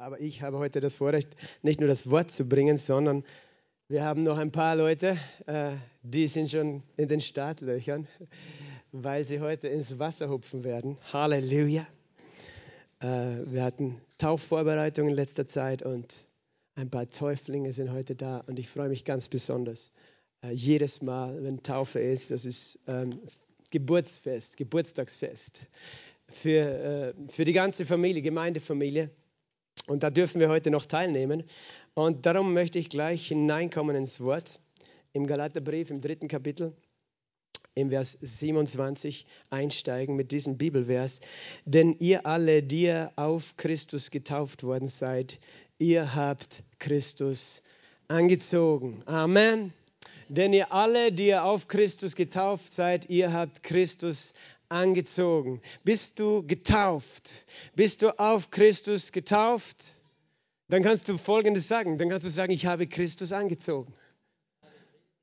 Aber ich habe heute das Vorrecht, nicht nur das Wort zu bringen, sondern wir haben noch ein paar Leute, äh, die sind schon in den Startlöchern, weil sie heute ins Wasser hupfen werden. Halleluja. Äh, wir hatten Taufvorbereitungen in letzter Zeit und ein paar Täuflinge sind heute da und ich freue mich ganz besonders. Äh, jedes Mal, wenn Taufe ist, das ist ähm, Geburtsfest, Geburtstagsfest für, für die ganze Familie, Gemeindefamilie. Und da dürfen wir heute noch teilnehmen. Und darum möchte ich gleich hineinkommen ins Wort. Im Galaterbrief, im dritten Kapitel, im Vers 27 einsteigen mit diesem Bibelvers. Denn ihr alle, die ihr auf Christus getauft worden seid, ihr habt Christus angezogen. Amen. Denn ihr alle, die ihr auf Christus getauft seid, ihr habt Christus angezogen. Bist du getauft? Bist du auf Christus getauft? Dann kannst du Folgendes sagen. Dann kannst du sagen, ich habe Christus angezogen.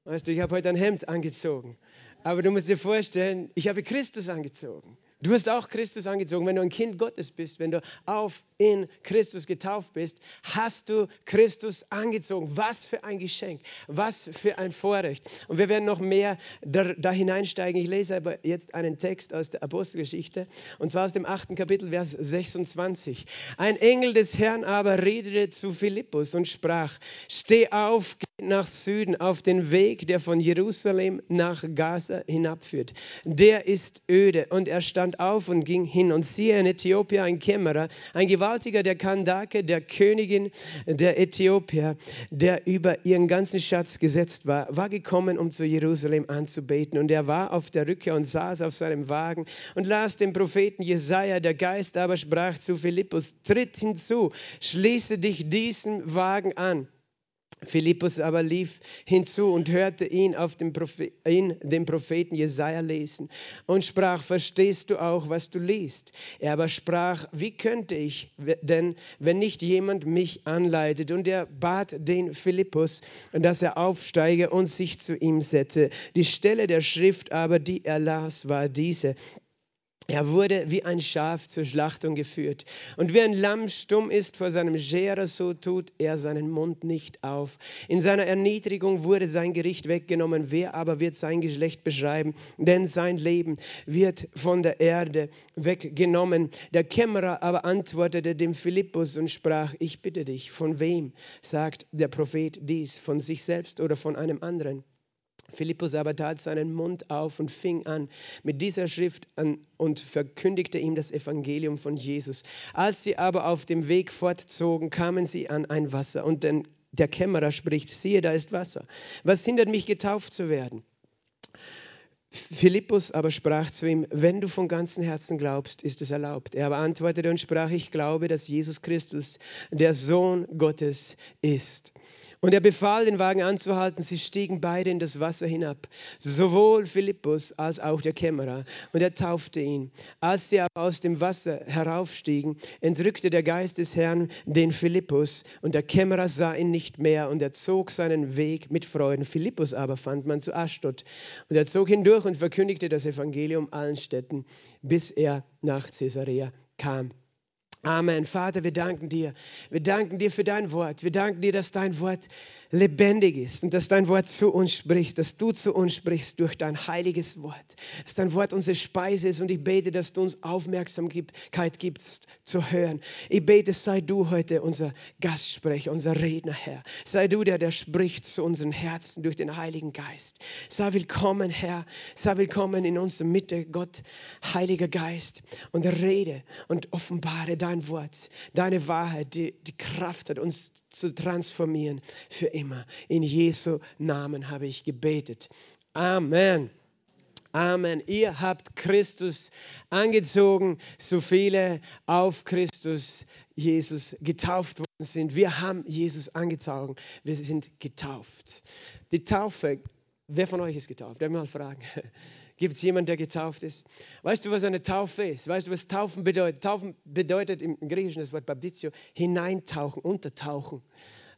Weißt du, ich habe heute ein Hemd angezogen. Aber du musst dir vorstellen, ich habe Christus angezogen. Du hast auch Christus angezogen. Wenn du ein Kind Gottes bist, wenn du auf in Christus getauft bist, hast du Christus angezogen. Was für ein Geschenk, was für ein Vorrecht. Und wir werden noch mehr da, da hineinsteigen. Ich lese aber jetzt einen Text aus der Apostelgeschichte und zwar aus dem achten Kapitel, Vers 26. Ein Engel des Herrn aber redete zu Philippus und sprach: Steh auf, geh nach Süden auf den Weg, der von Jerusalem nach Gaza hinabführt. Der ist öde. Und er stand auf und ging hin. Und siehe, in Äthiopien ein Kämmerer, ein Gewalt Gewaltiger der Kandake, der Königin der Äthiopier, der über ihren ganzen Schatz gesetzt war, war gekommen, um zu Jerusalem anzubeten. Und er war auf der Rückkehr und saß auf seinem Wagen und las den Propheten Jesaja. Der Geist aber sprach zu Philippus: Tritt hinzu, schließe dich diesem Wagen an. Philippus aber lief hinzu und hörte ihn, auf dem ihn, den Propheten Jesaja lesen und sprach: Verstehst du auch, was du liest? Er aber sprach: Wie könnte ich denn, wenn nicht jemand mich anleitet? Und er bat den Philippus, dass er aufsteige und sich zu ihm setze. Die Stelle der Schrift aber, die er las, war diese: er wurde wie ein Schaf zur Schlachtung geführt. Und wie ein Lamm stumm ist vor seinem Scherer, so tut er seinen Mund nicht auf. In seiner Erniedrigung wurde sein Gericht weggenommen. Wer aber wird sein Geschlecht beschreiben? Denn sein Leben wird von der Erde weggenommen. Der Kämmerer aber antwortete dem Philippus und sprach, ich bitte dich, von wem sagt der Prophet dies? Von sich selbst oder von einem anderen? Philippus aber tat seinen Mund auf und fing an mit dieser Schrift an und verkündigte ihm das Evangelium von Jesus. Als sie aber auf dem Weg fortzogen, kamen sie an ein Wasser und denn der Kämmerer spricht, siehe, da ist Wasser. Was hindert mich, getauft zu werden? Philippus aber sprach zu ihm, wenn du von ganzem Herzen glaubst, ist es erlaubt. Er aber antwortete und sprach, ich glaube, dass Jesus Christus der Sohn Gottes ist. Und er befahl, den Wagen anzuhalten. Sie stiegen beide in das Wasser hinab, sowohl Philippus als auch der Kämmerer. Und er taufte ihn. Als sie aber aus dem Wasser heraufstiegen, entrückte der Geist des Herrn den Philippus. Und der Kämmerer sah ihn nicht mehr. Und er zog seinen Weg mit Freuden. Philippus aber fand man zu Aschdod. Und er zog hindurch und verkündigte das Evangelium allen Städten, bis er nach Caesarea kam. Amen. Vater, wir danken dir. Wir danken dir für dein Wort. Wir danken dir, dass dein Wort lebendig ist und dass dein Wort zu uns spricht, dass du zu uns sprichst durch dein heiliges Wort, dass dein Wort unsere Speise ist und ich bete, dass du uns Aufmerksamkeit gibst zu hören. Ich bete, sei du heute unser Gastsprecher, unser Redner, Herr. Sei du der, der spricht zu unseren Herzen durch den Heiligen Geist. Sei willkommen, Herr. Sei willkommen in unserer Mitte, Gott, Heiliger Geist und rede und offenbare dein Wort, deine Wahrheit, die die Kraft hat, uns zu transformieren für immer. In Jesu Namen habe ich gebetet. Amen. Amen. Ihr habt Christus angezogen, so viele auf Christus Jesus getauft worden sind. Wir haben Jesus angezogen. Wir sind getauft. Die Taufe, wer von euch ist getauft? Ich mal fragen? Gibt es jemanden, der getauft ist? Weißt du, was eine Taufe ist? Weißt du, was Taufen bedeutet? Taufen bedeutet im Griechischen das Wort Baptizio, hineintauchen, untertauchen.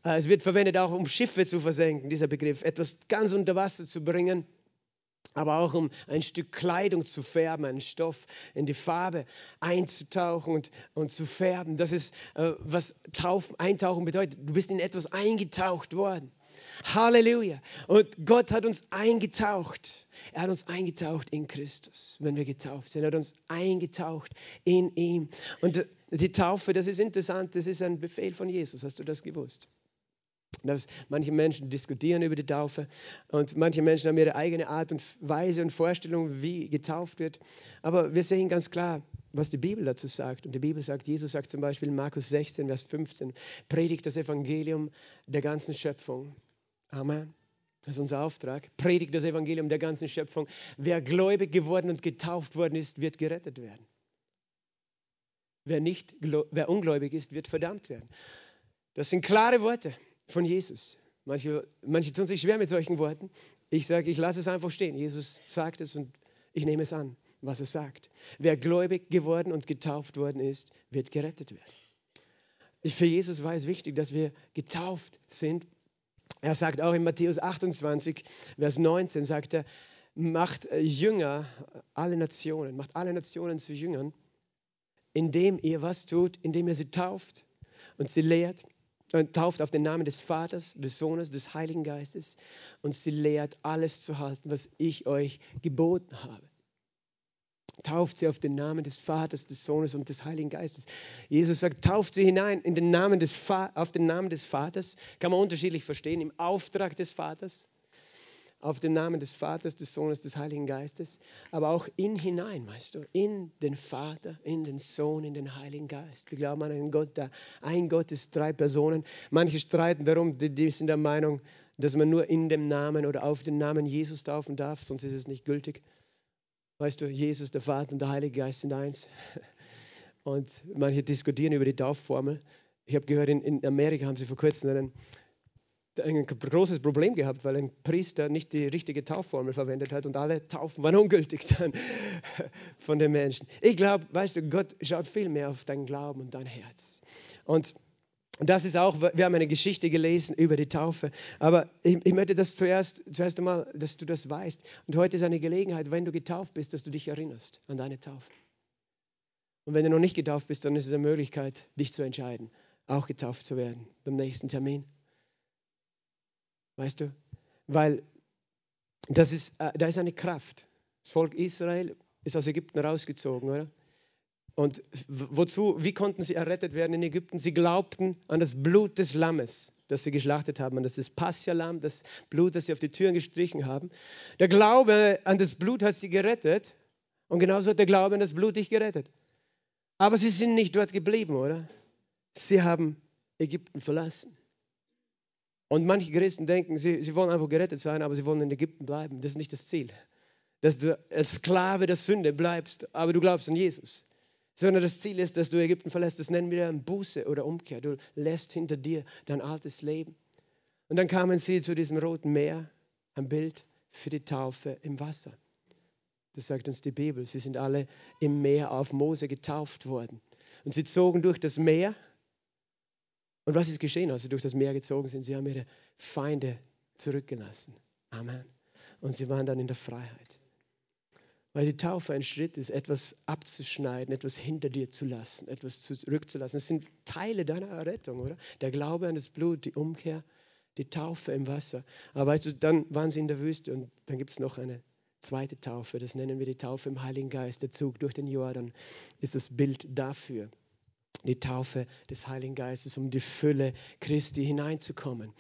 Äh, es wird verwendet auch, um Schiffe zu versenken, dieser Begriff, etwas ganz unter Wasser zu bringen. aber auch um ein Stück Kleidung zu färben, einen Stoff in die Farbe einzutauchen und, und zu färben. Das ist, äh, was Taufen, Eintauchen bedeutet. Du bist in etwas eingetaucht worden. Halleluja. Und Gott hat uns eingetaucht. Er hat uns eingetaucht in Christus, wenn wir getauft sind. Er hat uns eingetaucht in ihm. Und die Taufe, das ist interessant, das ist ein Befehl von Jesus. Hast du das gewusst? Dass manche Menschen diskutieren über die Taufe und manche Menschen haben ihre eigene Art und Weise und Vorstellung, wie getauft wird. Aber wir sehen ganz klar, was die Bibel dazu sagt. Und die Bibel sagt, Jesus sagt zum Beispiel in Markus 16, Vers 15, predigt das Evangelium der ganzen Schöpfung. Amen. Das ist unser Auftrag. Predigt das Evangelium der ganzen Schöpfung. Wer gläubig geworden und getauft worden ist, wird gerettet werden. Wer, nicht, wer ungläubig ist, wird verdammt werden. Das sind klare Worte von Jesus. Manche, manche tun sich schwer mit solchen Worten. Ich sage, ich lasse es einfach stehen. Jesus sagt es und ich nehme es an, was er sagt. Wer gläubig geworden und getauft worden ist, wird gerettet werden. Für Jesus war es wichtig, dass wir getauft sind. Er sagt auch in Matthäus 28, Vers 19, sagt er, macht Jünger alle Nationen, macht alle Nationen zu Jüngern, indem ihr was tut, indem ihr sie tauft und sie lehrt und tauft auf den Namen des Vaters, des Sohnes, des Heiligen Geistes und sie lehrt alles zu halten, was ich euch geboten habe. Tauft sie auf den Namen des Vaters, des Sohnes und des Heiligen Geistes. Jesus sagt, tauft sie hinein in den Namen des auf den Namen des Vaters. Kann man unterschiedlich verstehen, im Auftrag des Vaters auf den Namen des Vaters, des Sohnes, des Heiligen Geistes, aber auch in hinein, weißt du, in den Vater, in den Sohn, in den Heiligen Geist. Wir glauben an einen Gott, der ein Gott ist, drei Personen. Manche streiten darum, die, die sind der Meinung, dass man nur in dem Namen oder auf den Namen Jesus taufen darf, sonst ist es nicht gültig. Weißt du, Jesus, der Vater und der Heilige Geist sind eins. Und manche diskutieren über die Taufformel. Ich habe gehört, in, in Amerika haben sie vor kurzem einen ein großes Problem gehabt, weil ein Priester nicht die richtige Taufformel verwendet hat und alle Taufen waren ungültig dann von den Menschen. Ich glaube, weißt du, Gott schaut viel mehr auf dein Glauben und dein Herz. Und das ist auch, wir haben eine Geschichte gelesen über die Taufe, aber ich, ich möchte das zuerst, zuerst einmal, dass du das weißt. Und heute ist eine Gelegenheit, wenn du getauft bist, dass du dich erinnerst an deine Taufe. Und wenn du noch nicht getauft bist, dann ist es eine Möglichkeit, dich zu entscheiden, auch getauft zu werden beim nächsten Termin. Weißt du? Weil das ist, äh, da ist eine Kraft. Das Volk Israel ist aus Ägypten rausgezogen, oder? Und wozu, wie konnten sie errettet werden in Ägypten? Sie glaubten an das Blut des Lammes, das sie geschlachtet haben, an das Paschalam, das Blut, das sie auf die Türen gestrichen haben. Der Glaube an das Blut hat sie gerettet und genauso hat der Glaube an das Blut dich gerettet. Aber sie sind nicht dort geblieben, oder? Sie haben Ägypten verlassen. Und manche Christen denken, sie, sie wollen einfach gerettet sein, aber sie wollen in Ägypten bleiben. Das ist nicht das Ziel. Dass du als Sklave der Sünde bleibst, aber du glaubst an Jesus. Sondern das Ziel ist, dass du Ägypten verlässt. Das nennen wir Buße oder Umkehr. Du lässt hinter dir dein altes Leben. Und dann kamen sie zu diesem roten Meer, ein Bild für die Taufe im Wasser. Das sagt uns die Bibel. Sie sind alle im Meer auf Mose getauft worden. Und sie zogen durch das Meer und was ist geschehen, als sie durch das Meer gezogen sind? Sie haben ihre Feinde zurückgelassen. Amen. Und sie waren dann in der Freiheit. Weil die Taufe ein Schritt ist, etwas abzuschneiden, etwas hinter dir zu lassen, etwas zurückzulassen. Das sind Teile deiner Errettung, oder? Der Glaube an das Blut, die Umkehr, die Taufe im Wasser. Aber weißt du, dann waren sie in der Wüste und dann gibt es noch eine zweite Taufe. Das nennen wir die Taufe im Heiligen Geist. Der Zug durch den Jordan ist das Bild dafür die Taufe des Heiligen Geistes, um die Fülle Christi hineinzukommen.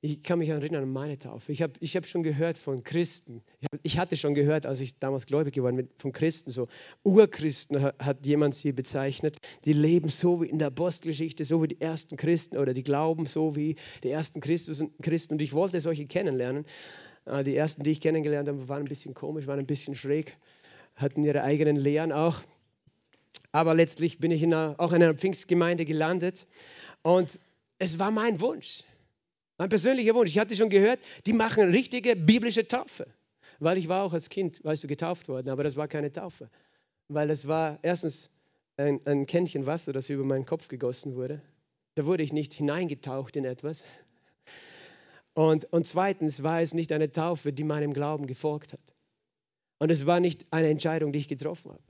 Ich kann mich erinnern an meine Taufe. Ich habe ich hab schon gehört von Christen. Ich, hab, ich, hatte schon gehört, als ich damals gläubig geworden bin, von Christen, so Urchristen hat, jemand sie bezeichnet. Die leben so wie in der Apostelgeschichte, so wie die ersten Christen oder die glauben so wie die ersten Christus, Christen. Und ich wollte solche kennenlernen. Äh, die ersten, die ich kennengelernt habe, waren ein bisschen komisch, waren ein bisschen schräg, hatten ihre eigenen Lehren auch. Aber letztlich bin ich in einer, auch in einer Pfingstgemeinde gelandet und es war mein Wunsch, mein persönlicher Wunsch. Ich hatte schon gehört, die machen richtige biblische Taufe, weil ich war auch als Kind, weißt du, getauft worden, aber das war keine Taufe, weil das war erstens ein, ein Kännchen Wasser, das über meinen Kopf gegossen wurde. Da wurde ich nicht hineingetaucht in etwas. Und, und zweitens war es nicht eine Taufe, die meinem Glauben gefolgt hat. Und es war nicht eine Entscheidung, die ich getroffen habe.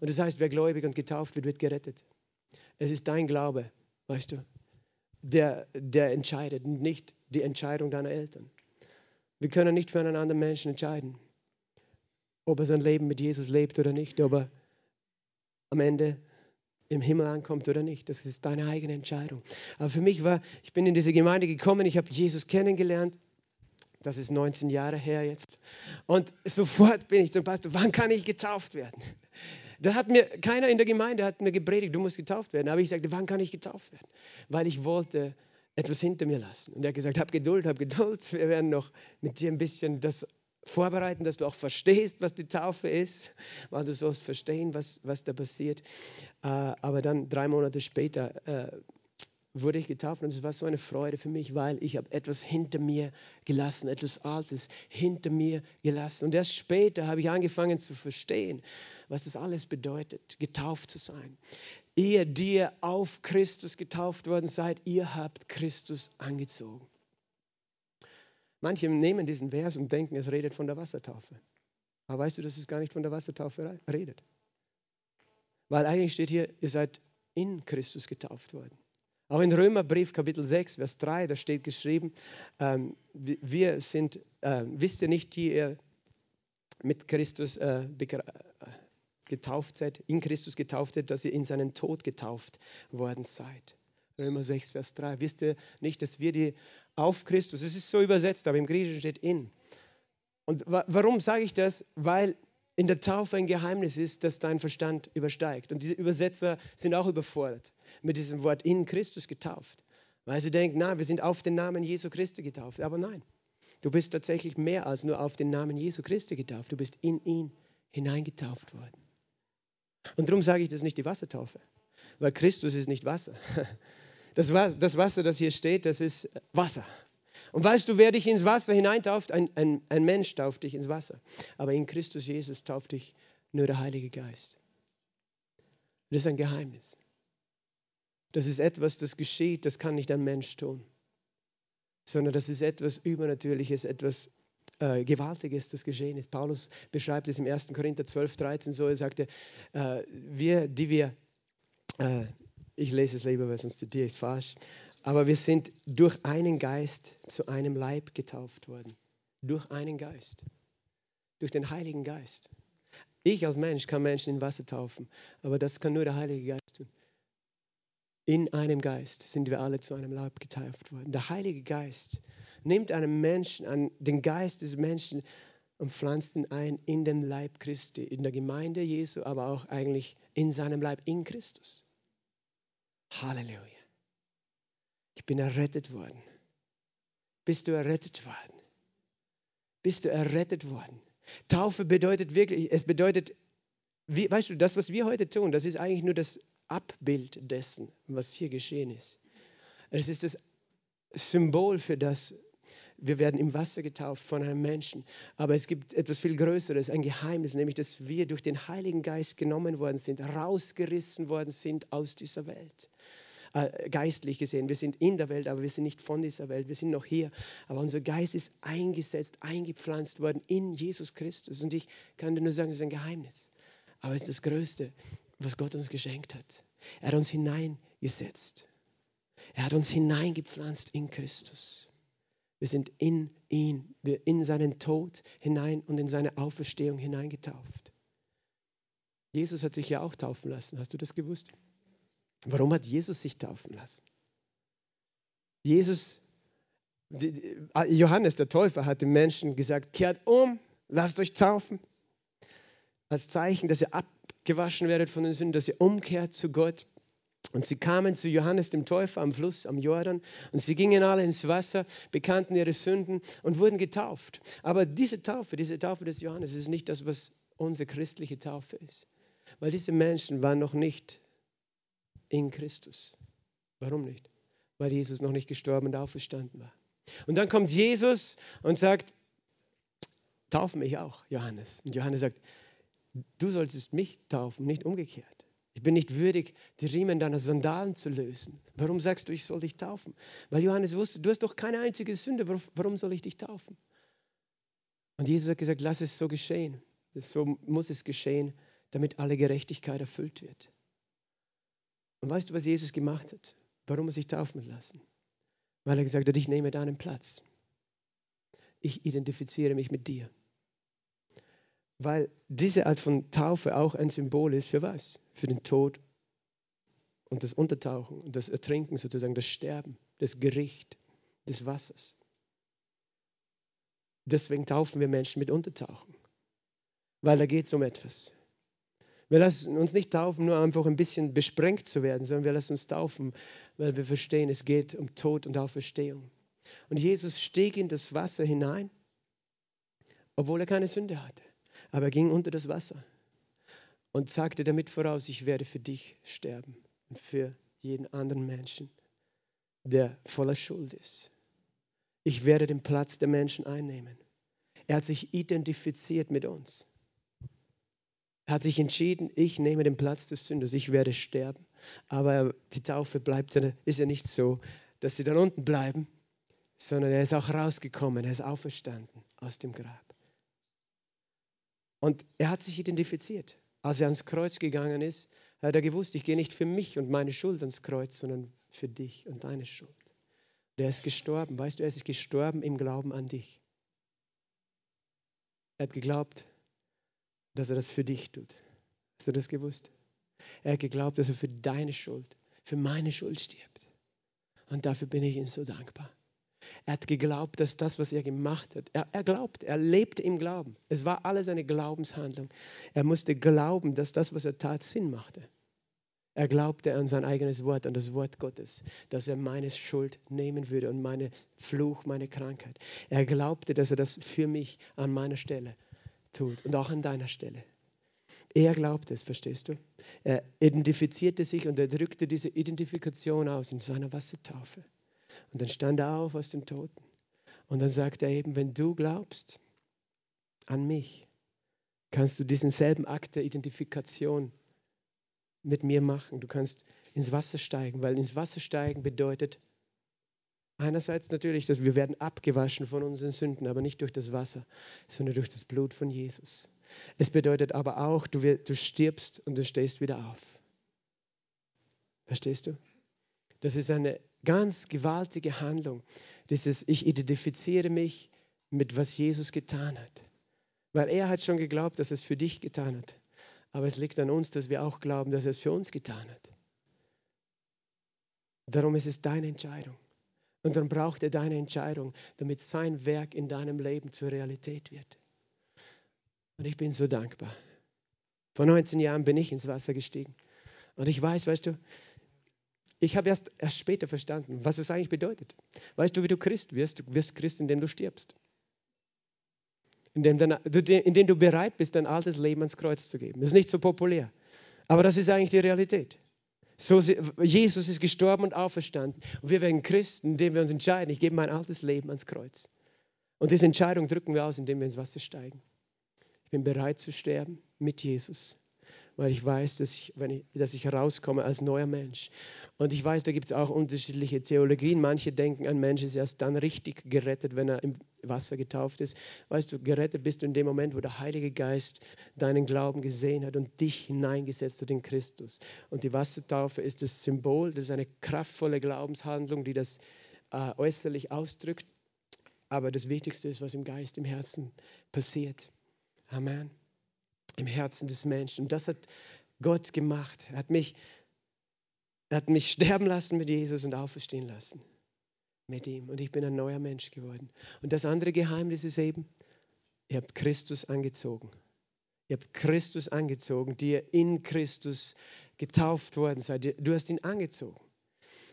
Und das heißt, wer gläubig und getauft wird, wird gerettet. Es ist dein Glaube, weißt du, der, der entscheidet, nicht die Entscheidung deiner Eltern. Wir können nicht für einen anderen Menschen entscheiden, ob er sein Leben mit Jesus lebt oder nicht, ob er am Ende im Himmel ankommt oder nicht. Das ist deine eigene Entscheidung. Aber für mich war, ich bin in diese Gemeinde gekommen, ich habe Jesus kennengelernt. Das ist 19 Jahre her jetzt. Und sofort bin ich zum Pastor, wann kann ich getauft werden? Da hat mir keiner in der Gemeinde hat mir gepredigt, du musst getauft werden. Aber ich sagte, wann kann ich getauft werden? Weil ich wollte etwas hinter mir lassen. Und er hat gesagt, hab Geduld, hab Geduld. Wir werden noch mit dir ein bisschen das vorbereiten, dass du auch verstehst, was die Taufe ist, weil du sollst verstehen, was, was da passiert. Äh, aber dann drei Monate später äh, wurde ich getauft und es war so eine Freude für mich, weil ich habe etwas hinter mir gelassen, etwas Altes hinter mir gelassen. Und erst später habe ich angefangen zu verstehen, was das alles bedeutet, getauft zu sein. Ihr, die ihr auf Christus getauft worden seid, ihr habt Christus angezogen. Manche nehmen diesen Vers und denken, es redet von der Wassertaufe. Aber weißt du, dass es gar nicht von der Wassertaufe redet? Weil eigentlich steht hier, ihr seid in Christus getauft worden. Auch in Römerbrief Kapitel 6, Vers 3, da steht geschrieben, ähm, wir sind, äh, wisst ihr nicht, die ihr mit Christus äh, getauft seid, in Christus getauft seid, dass ihr in seinen Tod getauft worden seid. Römer 6, Vers 3. Wisst ihr nicht, dass wir die auf Christus, es ist so übersetzt, aber im Griechischen steht in. Und warum sage ich das? Weil in der Taufe ein Geheimnis ist, das dein Verstand übersteigt. Und diese Übersetzer sind auch überfordert mit diesem Wort in Christus getauft. Weil sie denken, na, wir sind auf den Namen Jesu Christi getauft. Aber nein, du bist tatsächlich mehr als nur auf den Namen Jesu Christi getauft. Du bist in ihn hineingetauft worden. Und darum sage ich das nicht die Wassertaufe, weil Christus ist nicht Wasser. Das, das Wasser, das hier steht, das ist Wasser. Und weißt du, wer dich ins Wasser hineintauft? Ein, ein, ein Mensch tauft dich ins Wasser. Aber in Christus Jesus tauft dich nur der Heilige Geist. Das ist ein Geheimnis. Das ist etwas, das geschieht, das kann nicht ein Mensch tun. Sondern das ist etwas Übernatürliches, etwas äh, Gewaltiges, das geschehen ist. Paulus beschreibt es im 1. Korinther 12, 13 so. Er sagte, äh, wir, die wir äh, ich lese es lieber, weil sonst zitiere ich es falsch. Aber wir sind durch einen Geist zu einem Leib getauft worden. Durch einen Geist. Durch den Heiligen Geist. Ich als Mensch kann Menschen in Wasser taufen, aber das kann nur der Heilige Geist tun. In einem Geist sind wir alle zu einem Leib getauft worden. Der Heilige Geist nimmt einen Menschen, an den Geist des Menschen und pflanzt ihn ein in den Leib Christi, in der Gemeinde Jesu, aber auch eigentlich in seinem Leib, in Christus. Halleluja. Ich bin errettet worden. Bist du errettet worden? Bist du errettet worden? Taufe bedeutet wirklich, es bedeutet, wie, weißt du, das, was wir heute tun, das ist eigentlich nur das Abbild dessen, was hier geschehen ist. Es ist das Symbol für das, wir werden im Wasser getauft von einem Menschen. Aber es gibt etwas viel Größeres, ein Geheimnis, nämlich dass wir durch den Heiligen Geist genommen worden sind, rausgerissen worden sind aus dieser Welt. Äh, geistlich gesehen, wir sind in der Welt, aber wir sind nicht von dieser Welt, wir sind noch hier. Aber unser Geist ist eingesetzt, eingepflanzt worden in Jesus Christus. Und ich kann dir nur sagen, das ist ein Geheimnis. Aber es ist das Größte, was Gott uns geschenkt hat. Er hat uns hineingesetzt. Er hat uns hineingepflanzt in Christus. Wir sind in ihn, wir in seinen Tod hinein und in seine Auferstehung hineingetauft. Jesus hat sich ja auch taufen lassen. Hast du das gewusst? Warum hat Jesus sich taufen lassen? Jesus, Johannes der Täufer hat den Menschen gesagt, kehrt um, lasst euch taufen. Als Zeichen, dass ihr abgewaschen werdet von den Sünden, dass ihr umkehrt zu Gott. Und sie kamen zu Johannes dem Täufer am Fluss, am Jordan, und sie gingen alle ins Wasser, bekannten ihre Sünden und wurden getauft. Aber diese Taufe, diese Taufe des Johannes ist nicht das, was unsere christliche Taufe ist. Weil diese Menschen waren noch nicht in Christus. Warum nicht? Weil Jesus noch nicht gestorben und auferstanden war. Und dann kommt Jesus und sagt, tauf mich auch, Johannes. Und Johannes sagt, du solltest mich taufen, nicht umgekehrt. Ich bin nicht würdig, die Riemen deiner Sandalen zu lösen. Warum sagst du, ich soll dich taufen? Weil Johannes wusste, du hast doch keine einzige Sünde, warum soll ich dich taufen? Und Jesus hat gesagt, lass es so geschehen, So muss es geschehen, damit alle Gerechtigkeit erfüllt wird. Und weißt du, was Jesus gemacht hat? Warum er sich taufen lassen? Weil er gesagt hat, ich nehme deinen Platz. Ich identifiziere mich mit dir. Weil diese Art von Taufe auch ein Symbol ist für was? Für den Tod und das Untertauchen und das Ertrinken sozusagen, das Sterben, das Gericht des Wassers. Deswegen taufen wir Menschen mit Untertauchen, weil da geht es um etwas. Wir lassen uns nicht taufen, nur einfach ein bisschen besprengt zu werden, sondern wir lassen uns taufen, weil wir verstehen, es geht um Tod und Auferstehung. Und Jesus stieg in das Wasser hinein, obwohl er keine Sünde hatte. Aber er ging unter das Wasser und sagte damit voraus, ich werde für dich sterben und für jeden anderen Menschen, der voller Schuld ist. Ich werde den Platz der Menschen einnehmen. Er hat sich identifiziert mit uns. Er hat sich entschieden, ich nehme den Platz des Sünders, ich werde sterben. Aber die Taufe bleibt, ist ja nicht so, dass sie dann unten bleiben, sondern er ist auch rausgekommen, er ist auferstanden aus dem Grab. Und er hat sich identifiziert. Als er ans Kreuz gegangen ist, hat er gewusst, ich gehe nicht für mich und meine Schuld ans Kreuz, sondern für dich und deine Schuld. Der ist gestorben, weißt du, er ist gestorben im Glauben an dich. Er hat geglaubt, dass er das für dich tut. Hast du das gewusst? Er hat geglaubt, dass er für deine Schuld, für meine Schuld stirbt. Und dafür bin ich ihm so dankbar. Er hat geglaubt, dass das, was er gemacht hat, er, er glaubt, er lebte im Glauben. Es war alles eine Glaubenshandlung. Er musste glauben, dass das, was er tat, Sinn machte. Er glaubte an sein eigenes Wort, an das Wort Gottes, dass er meine Schuld nehmen würde und meine Fluch, meine Krankheit. Er glaubte, dass er das für mich an meiner Stelle tut und auch an deiner Stelle. Er glaubte es, verstehst du? Er identifizierte sich und er drückte diese Identifikation aus in seiner Wassertaufe. Und dann stand er auf aus dem Toten. Und dann sagte er eben, wenn du glaubst an mich, kannst du diesen selben Akt der Identifikation mit mir machen. Du kannst ins Wasser steigen, weil ins Wasser steigen bedeutet einerseits natürlich, dass wir werden abgewaschen von unseren Sünden, aber nicht durch das Wasser, sondern durch das Blut von Jesus. Es bedeutet aber auch, du, du stirbst und du stehst wieder auf. Verstehst du? Das ist eine ganz gewaltige Handlung. Dieses, ich identifiziere mich mit was Jesus getan hat. Weil er hat schon geglaubt, dass er es für dich getan hat. Aber es liegt an uns, dass wir auch glauben, dass er es für uns getan hat. Darum ist es deine Entscheidung. Und dann braucht er deine Entscheidung, damit sein Werk in deinem Leben zur Realität wird. Und ich bin so dankbar. Vor 19 Jahren bin ich ins Wasser gestiegen. Und ich weiß, weißt du, ich habe erst, erst später verstanden, was es eigentlich bedeutet. Weißt du, wie du Christ wirst? Du wirst Christ, indem du stirbst indem, indem du bereit bist, dein altes Leben ans Kreuz zu geben. Das ist nicht so populär, aber das ist eigentlich die Realität. So, Jesus ist gestorben und auferstanden. Und wir werden Christen, indem wir uns entscheiden, ich gebe mein altes Leben ans Kreuz. Und diese Entscheidung drücken wir aus, indem wir ins Wasser steigen. Ich bin bereit zu sterben mit Jesus weil ich weiß, dass ich, wenn ich, dass ich herauskomme als neuer Mensch. Und ich weiß, da gibt es auch unterschiedliche Theologien. Manche denken, ein Mensch ist erst dann richtig gerettet, wenn er im Wasser getauft ist. Weißt du, gerettet bist du in dem Moment, wo der Heilige Geist deinen Glauben gesehen hat und dich hineingesetzt hat in Christus. Und die Wassertaufe ist das Symbol, das ist eine kraftvolle Glaubenshandlung, die das äh, äußerlich ausdrückt. Aber das Wichtigste ist, was im Geist, im Herzen passiert. Amen im Herzen des Menschen. Und das hat Gott gemacht. Er hat mich, er hat mich sterben lassen mit Jesus und auferstehen lassen mit ihm. Und ich bin ein neuer Mensch geworden. Und das andere Geheimnis ist eben, ihr habt Christus angezogen. Ihr habt Christus angezogen, die ihr in Christus getauft worden seid. Du hast ihn angezogen.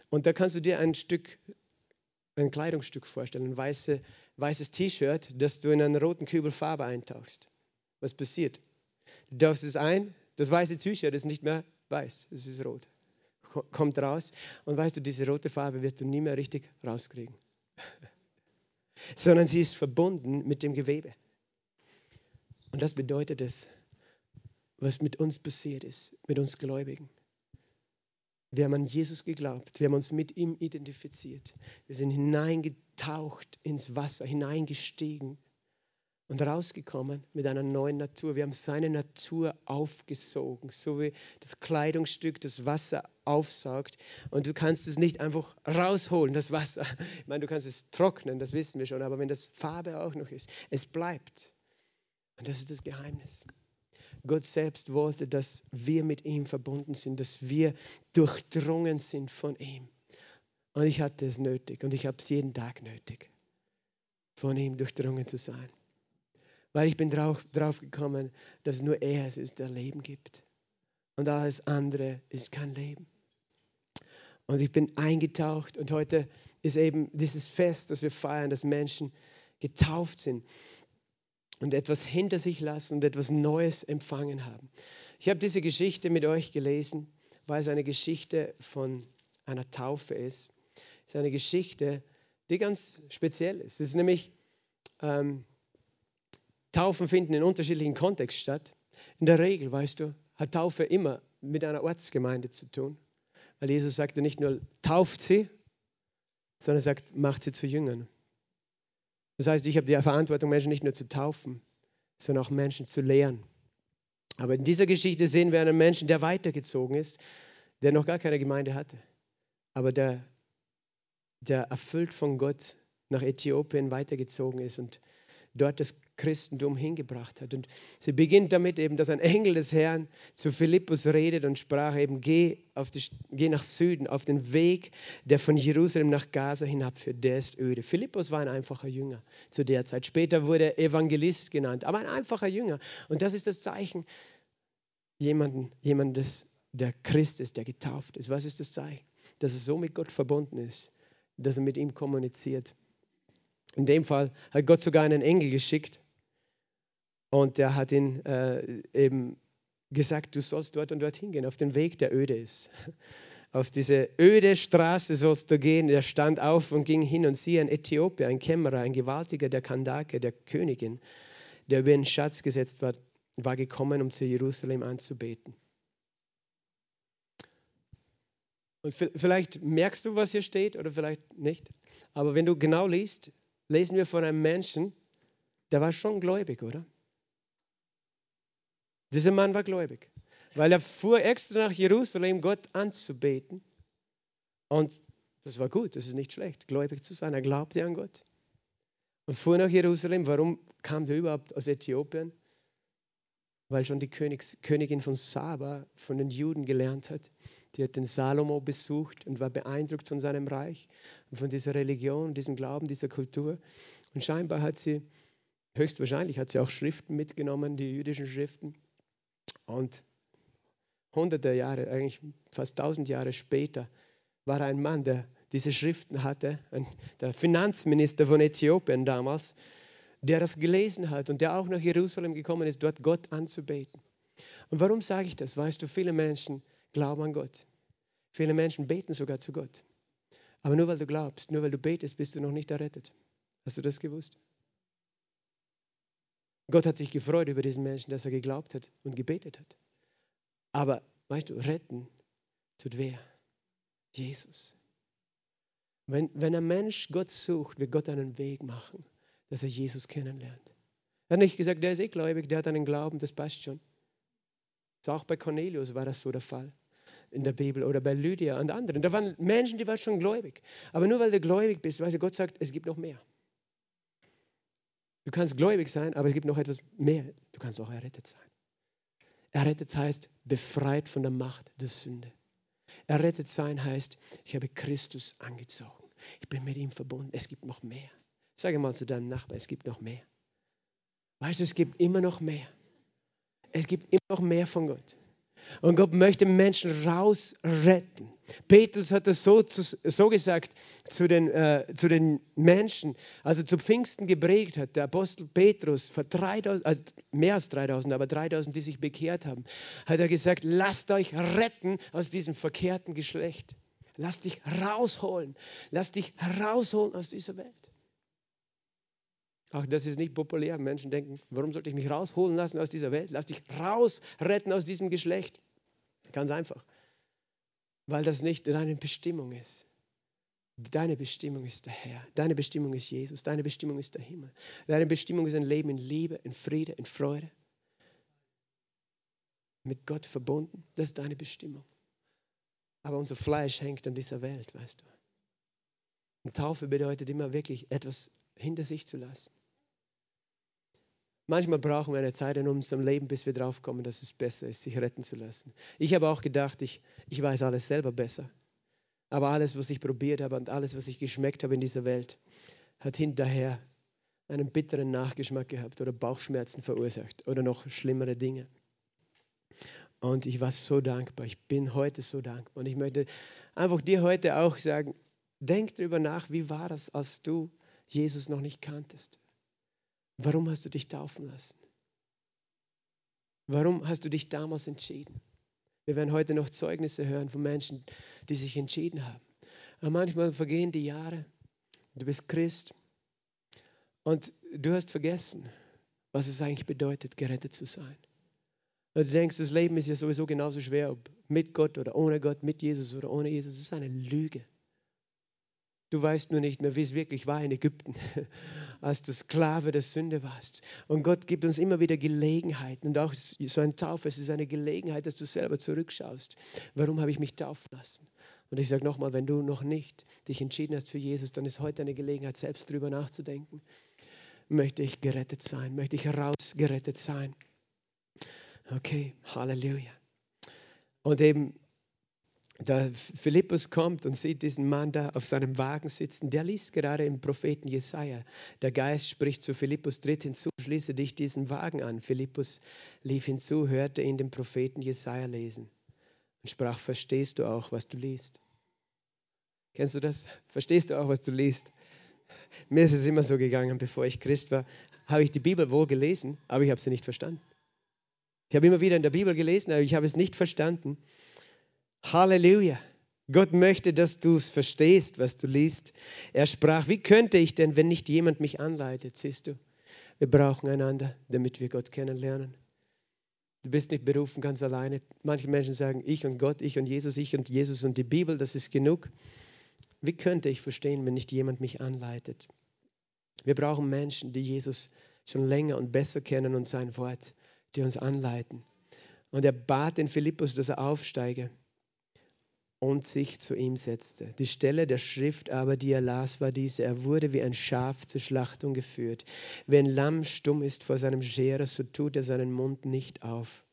Und da kannst du dir ein Stück, ein Kleidungsstück vorstellen, ein weiße, weißes T-Shirt, das du in einen roten Kübel Farbe eintauchst. Was passiert? Du darfst es ein, das weiße T-Shirt ist nicht mehr weiß, es ist rot. Kommt raus und weißt du, diese rote Farbe wirst du nie mehr richtig rauskriegen. Sondern sie ist verbunden mit dem Gewebe. Und das bedeutet es, was mit uns passiert ist, mit uns Gläubigen. Wir haben an Jesus geglaubt, wir haben uns mit ihm identifiziert. Wir sind hineingetaucht ins Wasser, hineingestiegen und rausgekommen mit einer neuen Natur. Wir haben seine Natur aufgesogen, so wie das Kleidungsstück das Wasser aufsaugt. Und du kannst es nicht einfach rausholen, das Wasser. Ich meine, du kannst es trocknen, das wissen wir schon, aber wenn das Farbe auch noch ist, es bleibt. Und das ist das Geheimnis. Gott selbst wollte, dass wir mit ihm verbunden sind, dass wir durchdrungen sind von ihm. Und ich hatte es nötig und ich habe es jeden Tag nötig, von ihm durchdrungen zu sein. Weil ich bin drauf, drauf gekommen, dass nur er es ist, der Leben gibt. Und alles andere ist kein Leben. Und ich bin eingetaucht und heute ist eben dieses Fest, das wir feiern, dass Menschen getauft sind und etwas hinter sich lassen und etwas Neues empfangen haben. Ich habe diese Geschichte mit euch gelesen, weil es eine Geschichte von einer Taufe ist. Es ist eine Geschichte, die ganz speziell ist. Es ist nämlich ähm, Taufen finden in unterschiedlichen Kontexten statt. In der Regel, weißt du, hat Taufe immer mit einer Ortsgemeinde zu tun. Weil Jesus sagte nicht nur, tauft sie, sondern er sagt, macht sie zu Jüngern. Das heißt, ich habe die Verantwortung, Menschen nicht nur zu taufen, sondern auch Menschen zu lehren. Aber in dieser Geschichte sehen wir einen Menschen, der weitergezogen ist, der noch gar keine Gemeinde hatte, aber der, der erfüllt von Gott nach Äthiopien weitergezogen ist und dort das Christentum hingebracht hat. Und sie beginnt damit eben, dass ein Engel des Herrn zu Philippus redet und sprach eben, geh, auf die, geh nach Süden, auf den Weg, der von Jerusalem nach Gaza hinabführt, der ist öde. Philippus war ein einfacher Jünger zu der Zeit. Später wurde er Evangelist genannt, aber ein einfacher Jünger. Und das ist das Zeichen jemanden, jemandes, der Christ ist, der getauft ist. Was ist das Zeichen? Dass er so mit Gott verbunden ist, dass er mit ihm kommuniziert. In dem Fall hat Gott sogar einen Engel geschickt und der hat ihn äh, eben gesagt, du sollst dort und dort hingehen, auf den Weg, der öde ist. Auf diese öde Straße sollst du gehen. Er stand auf und ging hin und siehe, ein Äthiopier, ein Kämmerer, ein Gewaltiger der Kandake, der Königin, der über den Schatz gesetzt war, war gekommen, um zu Jerusalem anzubeten. Und vielleicht merkst du, was hier steht oder vielleicht nicht. Aber wenn du genau liest, lesen wir von einem Menschen, der war schon gläubig, oder? Dieser Mann war gläubig, weil er fuhr extra nach Jerusalem, Gott anzubeten. Und das war gut, das ist nicht schlecht, gläubig zu sein. Er glaubte an Gott und fuhr nach Jerusalem. Warum kam der überhaupt aus Äthiopien? Weil schon die Königs, Königin von Saba von den Juden gelernt hat. Die hat den Salomo besucht und war beeindruckt von seinem Reich von dieser Religion, diesem Glauben, dieser Kultur. Und scheinbar hat sie, höchstwahrscheinlich hat sie auch Schriften mitgenommen, die jüdischen Schriften. Und hunderte Jahre, eigentlich fast tausend Jahre später, war ein Mann, der diese Schriften hatte, der Finanzminister von Äthiopien damals, der das gelesen hat und der auch nach Jerusalem gekommen ist, dort Gott anzubeten. Und warum sage ich das? Weißt du, viele Menschen glauben an Gott. Viele Menschen beten sogar zu Gott. Aber nur weil du glaubst, nur weil du betest, bist du noch nicht errettet. Hast du das gewusst? Gott hat sich gefreut über diesen Menschen, dass er geglaubt hat und gebetet hat. Aber weißt du, retten tut wer? Jesus. Wenn, wenn ein Mensch Gott sucht, wird Gott einen Weg machen, dass er Jesus kennenlernt. Er hat nicht gesagt, der ist eh gläubig, der hat einen Glauben, das passt schon. Auch bei Cornelius war das so der Fall in der Bibel oder bei Lydia und anderen. Da waren Menschen, die waren schon gläubig. Aber nur weil du gläubig bist, weil Gott sagt, es gibt noch mehr. Du kannst gläubig sein, aber es gibt noch etwas mehr. Du kannst auch errettet sein. Errettet heißt befreit von der Macht der Sünde. Errettet sein heißt, ich habe Christus angezogen. Ich bin mit ihm verbunden. Es gibt noch mehr. Sage mal zu deinem Nachbarn, es gibt noch mehr. Weißt du, es gibt immer noch mehr. Es gibt immer noch mehr von Gott. Und Gott möchte Menschen rausretten. Petrus hat das so, so gesagt zu den, äh, zu den Menschen, also zu Pfingsten geprägt hat. Der Apostel Petrus, vor 3000, also mehr als 3000, aber 3000, die sich bekehrt haben, hat er gesagt: Lasst euch retten aus diesem verkehrten Geschlecht. Lass dich rausholen. Lass dich rausholen aus dieser Welt. Auch das ist nicht populär. Menschen denken, warum sollte ich mich rausholen lassen aus dieser Welt? Lass dich rausretten aus diesem Geschlecht. Ganz einfach. Weil das nicht deine Bestimmung ist. Deine Bestimmung ist der Herr. Deine Bestimmung ist Jesus. Deine Bestimmung ist der Himmel. Deine Bestimmung ist ein Leben in Liebe, in Friede, in Freude. Mit Gott verbunden. Das ist deine Bestimmung. Aber unser Fleisch hängt an dieser Welt, weißt du. Und Taufe bedeutet immer wirklich etwas hinter sich zu lassen. Manchmal brauchen wir eine Zeit in unserem Leben, bis wir draufkommen, dass es besser ist, sich retten zu lassen. Ich habe auch gedacht, ich, ich weiß alles selber besser. Aber alles, was ich probiert habe und alles, was ich geschmeckt habe in dieser Welt, hat hinterher einen bitteren Nachgeschmack gehabt oder Bauchschmerzen verursacht oder noch schlimmere Dinge. Und ich war so dankbar. Ich bin heute so dankbar. Und ich möchte einfach dir heute auch sagen, denk darüber nach, wie war das, als du Jesus noch nicht kanntest? Warum hast du dich taufen lassen? Warum hast du dich damals entschieden? Wir werden heute noch Zeugnisse hören von Menschen, die sich entschieden haben. Aber manchmal vergehen die Jahre. Du bist Christ und du hast vergessen, was es eigentlich bedeutet, gerettet zu sein. Und du denkst, das Leben ist ja sowieso genauso schwer, ob mit Gott oder ohne Gott, mit Jesus oder ohne Jesus. Das ist eine Lüge. Du weißt nur nicht mehr, wie es wirklich war in Ägypten, als du Sklave der Sünde warst. Und Gott gibt uns immer wieder Gelegenheiten. Und auch so ein Taufe, es ist eine Gelegenheit, dass du selber zurückschaust. Warum habe ich mich taufen lassen? Und ich sage nochmal, wenn du noch nicht dich entschieden hast für Jesus, dann ist heute eine Gelegenheit, selbst darüber nachzudenken. Möchte ich gerettet sein? Möchte ich herausgerettet sein? Okay, Halleluja. Und eben da Philippus kommt und sieht diesen Mann da auf seinem Wagen sitzen, der liest gerade im Propheten Jesaja. Der Geist spricht zu Philippus, tritt hinzu, schließe dich diesen Wagen an. Philippus lief hinzu, hörte ihn den Propheten Jesaja lesen und sprach: Verstehst du auch, was du liest? Kennst du das? Verstehst du auch, was du liest? Mir ist es immer so gegangen, bevor ich Christ war, habe ich die Bibel wohl gelesen, aber ich habe sie nicht verstanden. Ich habe immer wieder in der Bibel gelesen, aber ich habe es nicht verstanden. Halleluja. Gott möchte, dass du es verstehst, was du liest. Er sprach, wie könnte ich denn, wenn nicht jemand mich anleitet? Siehst du, wir brauchen einander, damit wir Gott kennenlernen. Du bist nicht berufen ganz alleine. Manche Menschen sagen, ich und Gott, ich und Jesus, ich und Jesus und die Bibel, das ist genug. Wie könnte ich verstehen, wenn nicht jemand mich anleitet? Wir brauchen Menschen, die Jesus schon länger und besser kennen und sein Wort, die uns anleiten. Und er bat den Philippus, dass er aufsteige und sich zu ihm setzte. Die Stelle der Schrift aber, die er las, war diese. Er wurde wie ein Schaf zur Schlachtung geführt. Wie ein Lamm stumm ist vor seinem Scherer, so tut er seinen Mund nicht auf.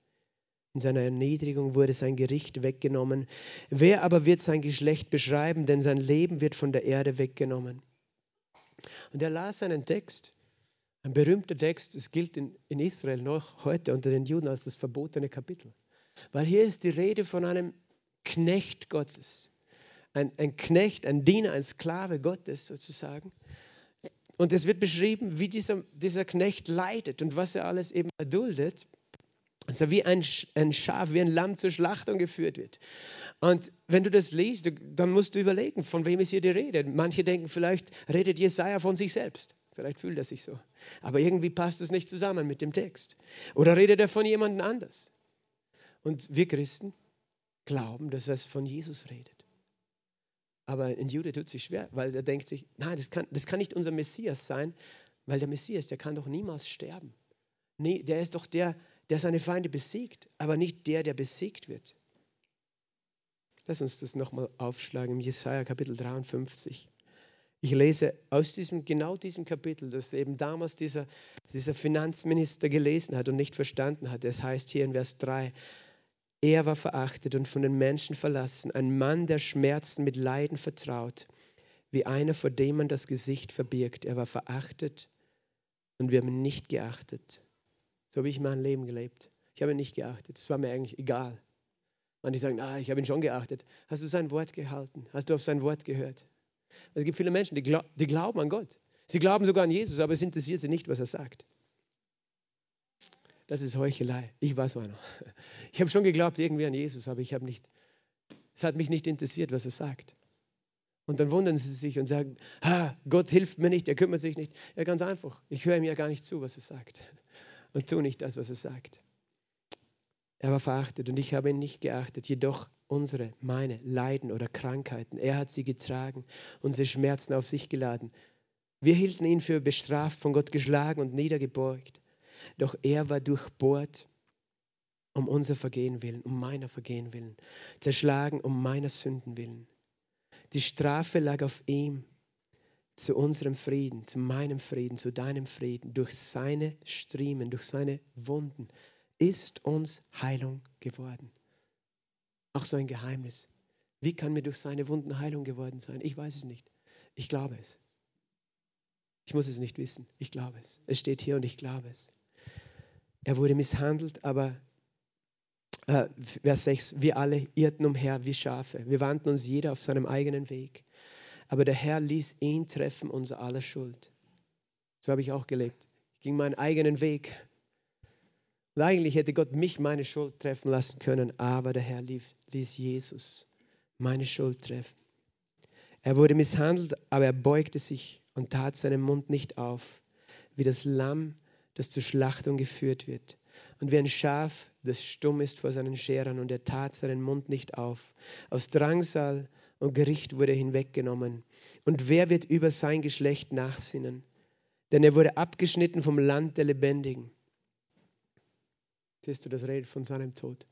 In seiner Erniedrigung wurde sein Gericht weggenommen. Wer aber wird sein Geschlecht beschreiben, denn sein Leben wird von der Erde weggenommen. Und er las einen Text, ein berühmter Text, es gilt in, in Israel noch heute unter den Juden als das verbotene Kapitel. Weil hier ist die Rede von einem Knecht Gottes. Ein, ein Knecht, ein Diener, ein Sklave Gottes sozusagen. Und es wird beschrieben, wie dieser, dieser Knecht leidet und was er alles eben erduldet. Also wie ein, ein Schaf, wie ein Lamm zur Schlachtung geführt wird. Und wenn du das liest, dann musst du überlegen, von wem ist hier die Rede. Manche denken, vielleicht redet Jesaja von sich selbst. Vielleicht fühlt er sich so. Aber irgendwie passt es nicht zusammen mit dem Text. Oder redet er von jemandem anders? Und wir Christen, glauben, dass er von Jesus redet. Aber ein Jude tut sich schwer, weil er denkt sich, nein, das kann, das kann nicht unser Messias sein, weil der Messias, der kann doch niemals sterben. Nee, der ist doch der, der seine Feinde besiegt, aber nicht der, der besiegt wird. Lass uns das nochmal aufschlagen im Jesaja Kapitel 53. Ich lese aus diesem, genau diesem Kapitel, das eben damals dieser, dieser Finanzminister gelesen hat und nicht verstanden hat. Es heißt hier in Vers 3, er war verachtet und von den Menschen verlassen, ein Mann, der Schmerzen mit Leiden vertraut, wie einer, vor dem man das Gesicht verbirgt. Er war verachtet und wir haben ihn nicht geachtet. So habe ich mein Leben gelebt. Ich habe ihn nicht geachtet. Es war mir eigentlich egal. Manche sagen, ah, ich habe ihn schon geachtet. Hast du sein Wort gehalten? Hast du auf sein Wort gehört? Es gibt viele Menschen, die, glaub, die glauben an Gott. Sie glauben sogar an Jesus, aber es interessiert sie nicht, was er sagt das ist Heuchelei. Ich war so einer. Ich habe schon geglaubt irgendwie an Jesus, aber ich habe nicht, es hat mich nicht interessiert, was er sagt. Und dann wundern sie sich und sagen, ah, Gott hilft mir nicht, er kümmert sich nicht. Ja, ganz einfach. Ich höre ihm ja gar nicht zu, was er sagt. Und tue nicht das, was er sagt. Er war verachtet und ich habe ihn nicht geachtet. Jedoch unsere, meine Leiden oder Krankheiten. Er hat sie getragen, unsere Schmerzen auf sich geladen. Wir hielten ihn für bestraft, von Gott geschlagen und niedergebeugt. Doch er war durchbohrt um unser Vergehen willen, um meiner Vergehen willen, zerschlagen um meiner Sünden willen. Die Strafe lag auf ihm zu unserem Frieden, zu meinem Frieden, zu deinem Frieden. Durch seine Striemen, durch seine Wunden ist uns Heilung geworden. Auch so ein Geheimnis. Wie kann mir durch seine Wunden Heilung geworden sein? Ich weiß es nicht. Ich glaube es. Ich muss es nicht wissen. Ich glaube es. Es steht hier und ich glaube es. Er wurde misshandelt, aber äh, Vers 6, wir alle irrten umher wie Schafe. Wir wandten uns jeder auf seinem eigenen Weg. Aber der Herr ließ ihn treffen, unser aller Schuld. So habe ich auch gelebt. Ich ging meinen eigenen Weg. Und eigentlich hätte Gott mich meine Schuld treffen lassen können, aber der Herr lief, ließ Jesus meine Schuld treffen. Er wurde misshandelt, aber er beugte sich und tat seinen Mund nicht auf, wie das Lamm, das zur Schlachtung geführt wird. Und wie ein Schaf, das stumm ist vor seinen Scherern, und er tat seinen Mund nicht auf. Aus Drangsal und Gericht wurde er hinweggenommen. Und wer wird über sein Geschlecht nachsinnen? Denn er wurde abgeschnitten vom Land der Lebendigen. Siehst du, das redet von seinem Tod.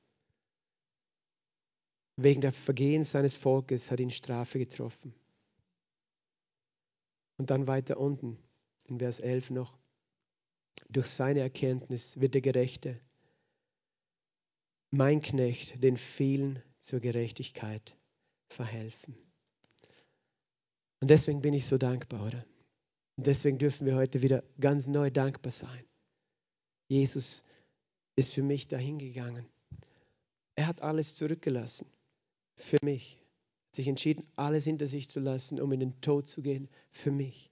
Wegen der Vergehen seines Volkes hat ihn Strafe getroffen. Und dann weiter unten, in Vers 11 noch. Durch seine Erkenntnis wird der Gerechte, mein Knecht, den vielen zur Gerechtigkeit verhelfen. Und deswegen bin ich so dankbar, oder? Und deswegen dürfen wir heute wieder ganz neu dankbar sein. Jesus ist für mich dahingegangen. Er hat alles zurückgelassen. Für mich. Hat sich entschieden, alles hinter sich zu lassen, um in den Tod zu gehen. Für mich.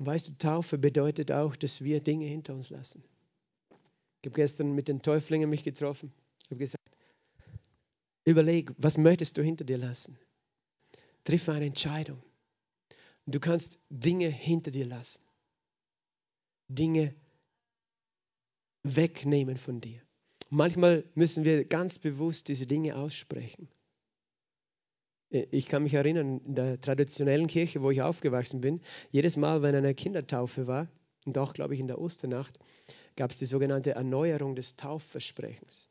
Und weißt du, Taufe bedeutet auch, dass wir Dinge hinter uns lassen. Ich habe gestern mit den Täuflingen mich getroffen. Ich habe gesagt, überleg, was möchtest du hinter dir lassen? Triff eine Entscheidung. Du kannst Dinge hinter dir lassen. Dinge wegnehmen von dir. Manchmal müssen wir ganz bewusst diese Dinge aussprechen. Ich kann mich erinnern, in der traditionellen Kirche, wo ich aufgewachsen bin, jedes Mal, wenn eine Kindertaufe war, und auch, glaube ich, in der Osternacht, gab es die sogenannte Erneuerung des Taufversprechens.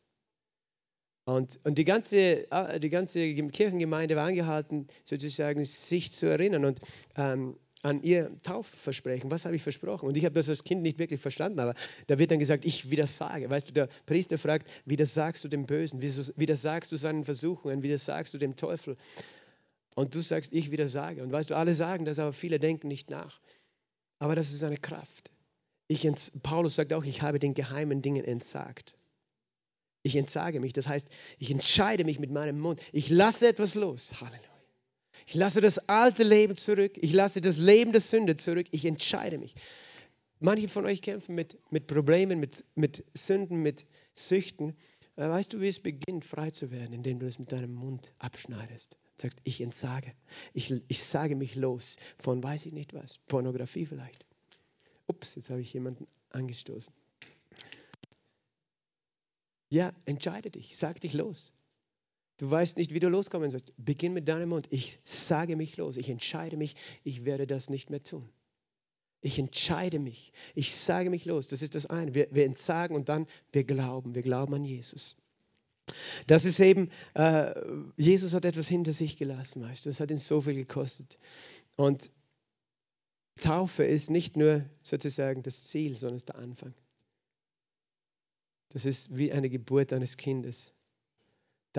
Und, und die, ganze, die ganze Kirchengemeinde war angehalten, sozusagen sich zu erinnern. Und ähm, an ihr Taufversprechen. Was habe ich versprochen? Und ich habe das als Kind nicht wirklich verstanden, aber da wird dann gesagt, ich widersage. Weißt du, der Priester fragt, widersagst du dem Bösen? Widersagst du seinen Versuchungen? Widersagst du dem Teufel? Und du sagst, ich widersage. Und weißt du, alle sagen das, aber viele denken nicht nach. Aber das ist eine Kraft. Ich, Paulus sagt auch, ich habe den geheimen Dingen entsagt. Ich entsage mich. Das heißt, ich entscheide mich mit meinem Mund. Ich lasse etwas los. Halleluja. Ich lasse das alte Leben zurück. Ich lasse das Leben der Sünde zurück. Ich entscheide mich. Manche von euch kämpfen mit, mit Problemen, mit, mit Sünden, mit Süchten. Äh, weißt du, wie es beginnt, frei zu werden, indem du es mit deinem Mund abschneidest? Sagst, ich entsage. Ich, ich sage mich los von weiß ich nicht was. Pornografie vielleicht. Ups, jetzt habe ich jemanden angestoßen. Ja, entscheide dich, sag dich los. Du weißt nicht, wie du loskommen sollst. Beginn mit deinem Mund. Ich sage mich los. Ich entscheide mich, ich werde das nicht mehr tun. Ich entscheide mich. Ich sage mich los. Das ist das eine. Wir, wir entsagen und dann wir glauben. Wir glauben an Jesus. Das ist eben, äh, Jesus hat etwas hinter sich gelassen, weißt du. Das hat ihn so viel gekostet. Und Taufe ist nicht nur sozusagen das Ziel, sondern ist der Anfang. Das ist wie eine Geburt eines Kindes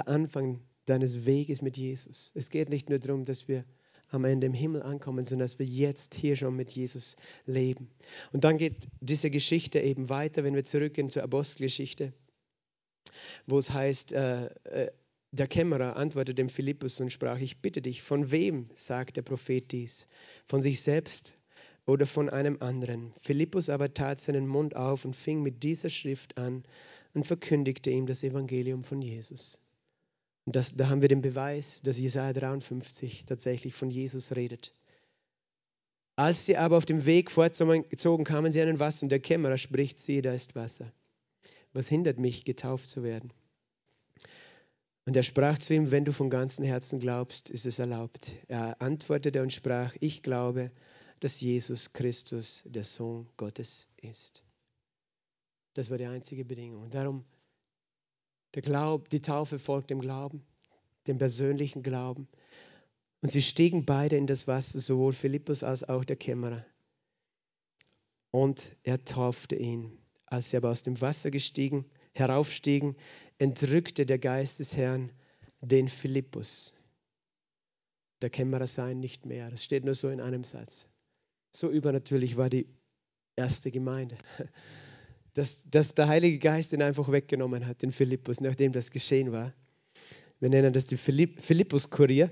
der Anfang deines Weges mit Jesus. Es geht nicht nur darum, dass wir am Ende im Himmel ankommen, sondern dass wir jetzt hier schon mit Jesus leben. Und dann geht diese Geschichte eben weiter, wenn wir zurückgehen zur Apostelgeschichte, wo es heißt, äh, äh, der Kämmerer antwortete dem Philippus und sprach, ich bitte dich, von wem sagt der Prophet dies? Von sich selbst oder von einem anderen? Philippus aber tat seinen Mund auf und fing mit dieser Schrift an und verkündigte ihm das Evangelium von Jesus. Und das, da haben wir den Beweis, dass Jesaja 53 tatsächlich von Jesus redet. Als sie aber auf dem Weg fortgezogen, kamen sie an ein Wasser und der Kämmerer spricht, siehe, da ist Wasser. Was hindert mich, getauft zu werden? Und er sprach zu ihm, wenn du von ganzem Herzen glaubst, ist es erlaubt. Er antwortete und sprach, ich glaube, dass Jesus Christus der Sohn Gottes ist. Das war die einzige Bedingung. Und darum, der Glaub, die Taufe folgt dem Glauben, dem persönlichen Glauben. Und sie stiegen beide in das Wasser, sowohl Philippus als auch der Kämmerer. Und er taufte ihn. Als sie aber aus dem Wasser gestiegen, heraufstiegen, entrückte der Geist des Herrn den Philippus. Der Kämmerer sah ihn nicht mehr. Das steht nur so in einem Satz. So übernatürlich war die erste Gemeinde, dass, dass der Heilige Geist ihn einfach weggenommen hat, den Philippus, nachdem das geschehen war. Wir nennen das die Philippus-Kurier.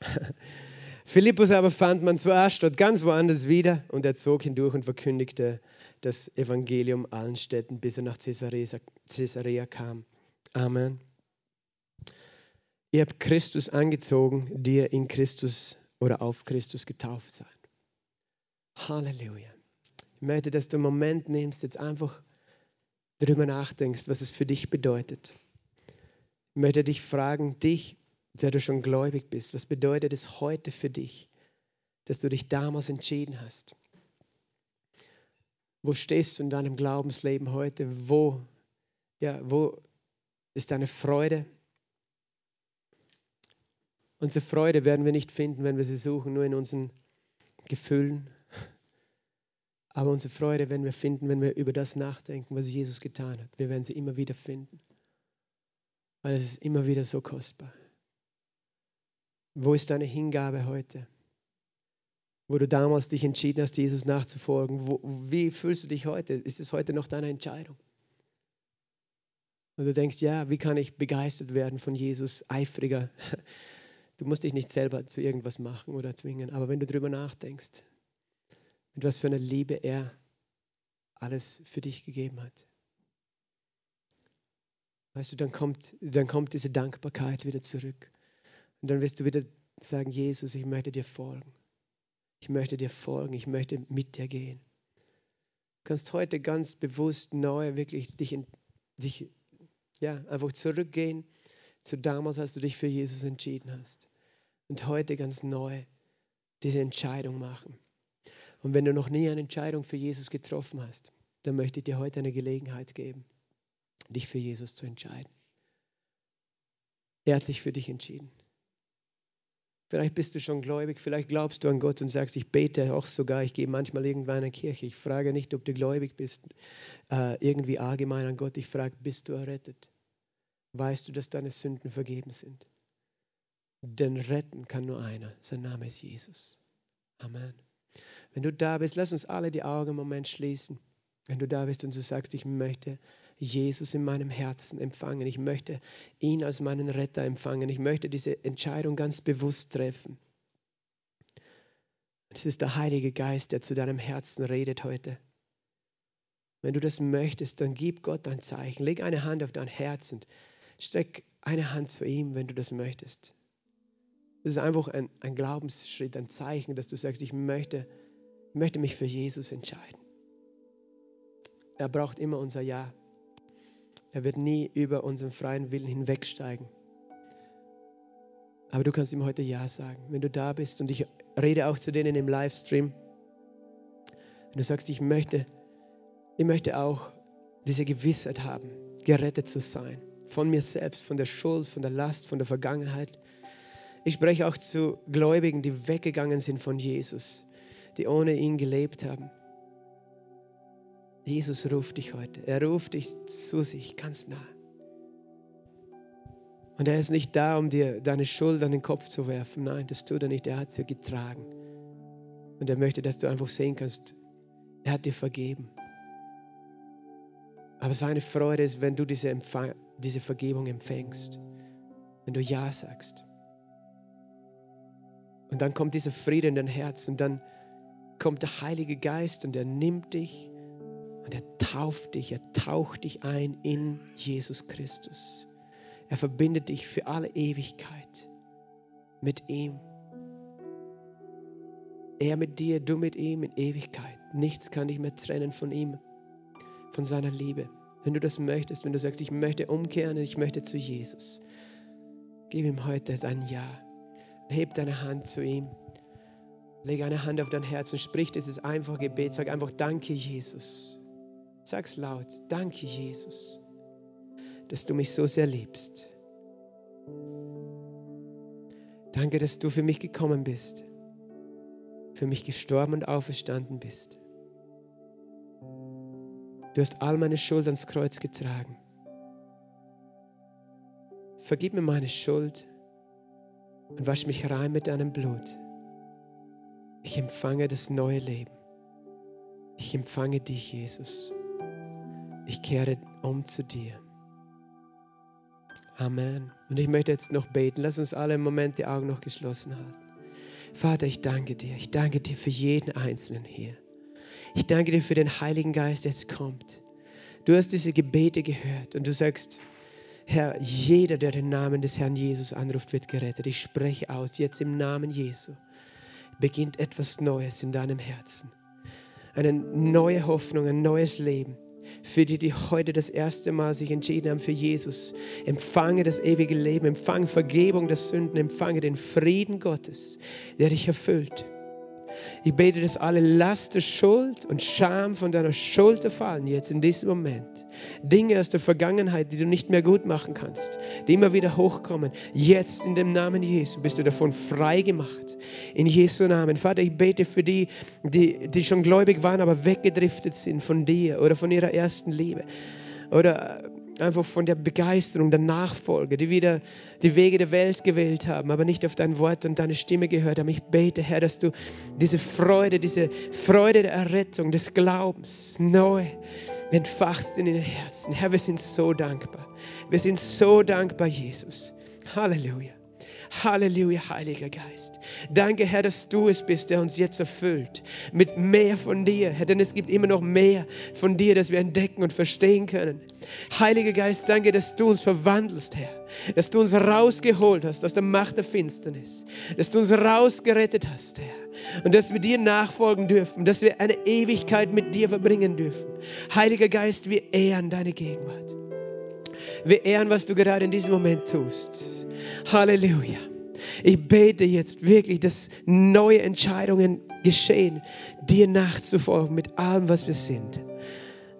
Philippus aber fand man zuerst dort ganz woanders wieder und er zog hindurch und verkündigte das Evangelium allen Städten, bis er nach Caesarea kam. Amen. Ihr habt Christus angezogen, die ihr in Christus oder auf Christus getauft seid. Halleluja. Möchte, dass du einen Moment nimmst, jetzt einfach darüber nachdenkst, was es für dich bedeutet. Ich möchte dich fragen, dich, der du schon gläubig bist, was bedeutet es heute für dich, dass du dich damals entschieden hast? Wo stehst du in deinem Glaubensleben heute? Wo, ja, wo ist deine Freude? Unsere Freude werden wir nicht finden, wenn wir sie suchen, nur in unseren Gefühlen. Aber unsere Freude werden wir finden, wenn wir über das nachdenken, was Jesus getan hat. Wir werden sie immer wieder finden. Weil es ist immer wieder so kostbar. Wo ist deine Hingabe heute? wo du damals dich entschieden hast, Jesus nachzufolgen. Wo, wie fühlst du dich heute? Ist es heute noch deine Entscheidung? Und du denkst, ja, wie kann ich begeistert werden von Jesus, eifriger? Du musst dich nicht selber zu irgendwas machen oder zwingen, aber wenn du darüber nachdenkst, mit was für einer Liebe er alles für dich gegeben hat. Weißt du, dann kommt, dann kommt diese Dankbarkeit wieder zurück. Und dann wirst du wieder sagen, Jesus, ich möchte dir folgen. Ich möchte dir folgen, ich möchte mit dir gehen. Du kannst heute ganz bewusst neu wirklich dich, in, dich ja, einfach zurückgehen zu damals, als du dich für Jesus entschieden hast. Und heute ganz neu diese Entscheidung machen. Und wenn du noch nie eine Entscheidung für Jesus getroffen hast, dann möchte ich dir heute eine Gelegenheit geben, dich für Jesus zu entscheiden. Er hat sich für dich entschieden. Vielleicht bist du schon gläubig, vielleicht glaubst du an Gott und sagst, ich bete auch sogar, ich gehe manchmal irgendwann in eine Kirche. Ich frage nicht, ob du gläubig bist, äh, irgendwie allgemein an Gott. Ich frage, bist du errettet? Weißt du, dass deine Sünden vergeben sind? Denn retten kann nur einer. Sein Name ist Jesus. Amen. Wenn du da bist, lass uns alle die Augen im Moment schließen. Wenn du da bist und du sagst, ich möchte Jesus in meinem Herzen empfangen. Ich möchte ihn als meinen Retter empfangen. Ich möchte diese Entscheidung ganz bewusst treffen. Es ist der Heilige Geist, der zu deinem Herzen redet heute. Wenn du das möchtest, dann gib Gott ein Zeichen. Leg eine Hand auf dein Herz und steck eine Hand zu ihm, wenn du das möchtest. Das ist einfach ein, ein Glaubensschritt, ein Zeichen, dass du sagst, ich möchte, ich möchte mich für Jesus entscheiden. Er braucht immer unser Ja. Er wird nie über unseren freien Willen hinwegsteigen. Aber du kannst ihm heute Ja sagen, wenn du da bist. Und ich rede auch zu denen im Livestream. Wenn du sagst, ich möchte, ich möchte auch diese Gewissheit haben, gerettet zu sein. Von mir selbst, von der Schuld, von der Last, von der Vergangenheit. Ich spreche auch zu Gläubigen, die weggegangen sind von Jesus, die ohne ihn gelebt haben. Jesus ruft dich heute. Er ruft dich zu sich ganz nah. Und er ist nicht da, um dir deine Schuld an den Kopf zu werfen. Nein, das tut er nicht. Er hat sie getragen. Und er möchte, dass du einfach sehen kannst, er hat dir vergeben. Aber seine Freude ist, wenn du diese, Empfang, diese Vergebung empfängst. Wenn du Ja sagst. Und dann kommt dieser Friede in dein Herz und dann kommt der Heilige Geist und er nimmt dich und er tauft dich, er taucht dich ein in Jesus Christus. Er verbindet dich für alle Ewigkeit mit ihm. Er mit dir, du mit ihm in Ewigkeit. Nichts kann dich mehr trennen von ihm, von seiner Liebe. Wenn du das möchtest, wenn du sagst, ich möchte umkehren, ich möchte zu Jesus, Gib ihm heute dein Ja. Heb deine Hand zu ihm. Leg eine Hand auf dein Herz und sprich dieses einfache Gebet. Sag einfach Danke, Jesus. Sag's laut. Danke, Jesus, dass du mich so sehr liebst. Danke, dass du für mich gekommen bist, für mich gestorben und auferstanden bist. Du hast all meine Schuld ans Kreuz getragen. Vergib mir meine Schuld und wasch mich rein mit deinem Blut. Ich empfange das neue Leben. Ich empfange dich, Jesus. Ich kehre um zu dir. Amen. Und ich möchte jetzt noch beten. Lass uns alle im Moment die Augen noch geschlossen halten. Vater, ich danke dir. Ich danke dir für jeden Einzelnen hier. Ich danke dir für den Heiligen Geist, der jetzt kommt. Du hast diese Gebete gehört und du sagst, Herr, jeder, der den Namen des Herrn Jesus anruft, wird gerettet. Ich spreche aus, jetzt im Namen Jesu beginnt etwas Neues in deinem Herzen. Eine neue Hoffnung, ein neues Leben für die, die heute das erste Mal sich entschieden haben für Jesus. Empfange das ewige Leben, empfange Vergebung der Sünden, empfange den Frieden Gottes, der dich erfüllt. Ich bete, dass alle Last der Schuld und Scham von deiner Schulter fallen jetzt in diesem Moment. Dinge aus der Vergangenheit, die du nicht mehr gut machen kannst, die immer wieder hochkommen. Jetzt in dem Namen Jesu bist du davon frei gemacht. In Jesu Namen. Vater, ich bete für die, die, die schon gläubig waren, aber weggedriftet sind von dir oder von ihrer ersten Liebe. Oder einfach von der Begeisterung, der Nachfolge, die wieder die Wege der Welt gewählt haben, aber nicht auf dein Wort und deine Stimme gehört haben. Ich bete, Herr, dass du diese Freude, diese Freude der Errettung, des Glaubens neu entfachst in den Herzen. Herr, wir sind so dankbar. Wir sind so dankbar, Jesus. Halleluja. Halleluja, Heiliger Geist. Danke, Herr, dass du es bist, der uns jetzt erfüllt mit mehr von dir. Herr, denn es gibt immer noch mehr von dir, das wir entdecken und verstehen können. Heiliger Geist, danke, dass du uns verwandelst, Herr. Dass du uns rausgeholt hast aus der Macht der Finsternis. Dass du uns rausgerettet hast, Herr. Und dass wir dir nachfolgen dürfen. Dass wir eine Ewigkeit mit dir verbringen dürfen. Heiliger Geist, wir ehren deine Gegenwart. Wir ehren, was du gerade in diesem Moment tust. Halleluja. Ich bete jetzt wirklich, dass neue Entscheidungen geschehen, dir nachzufolgen mit allem, was wir sind.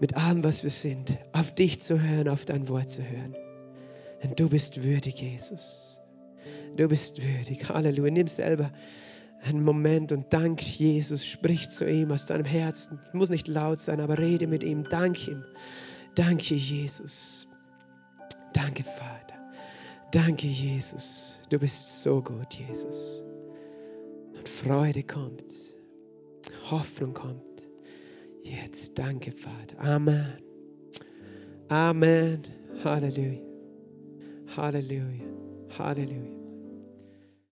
Mit allem, was wir sind. Auf dich zu hören, auf dein Wort zu hören. Denn du bist würdig, Jesus. Du bist würdig. Halleluja. Nimm selber einen Moment und dank Jesus. Sprich zu ihm aus deinem Herzen. Muss nicht laut sein, aber rede mit ihm. Dank ihm. Danke, Jesus. Danke, Vater. Danke, Jesus. Du bist so gut, Jesus. Und Freude kommt. Hoffnung kommt. Jetzt. Danke, Vater. Amen. Amen. Halleluja. Halleluja. Halleluja.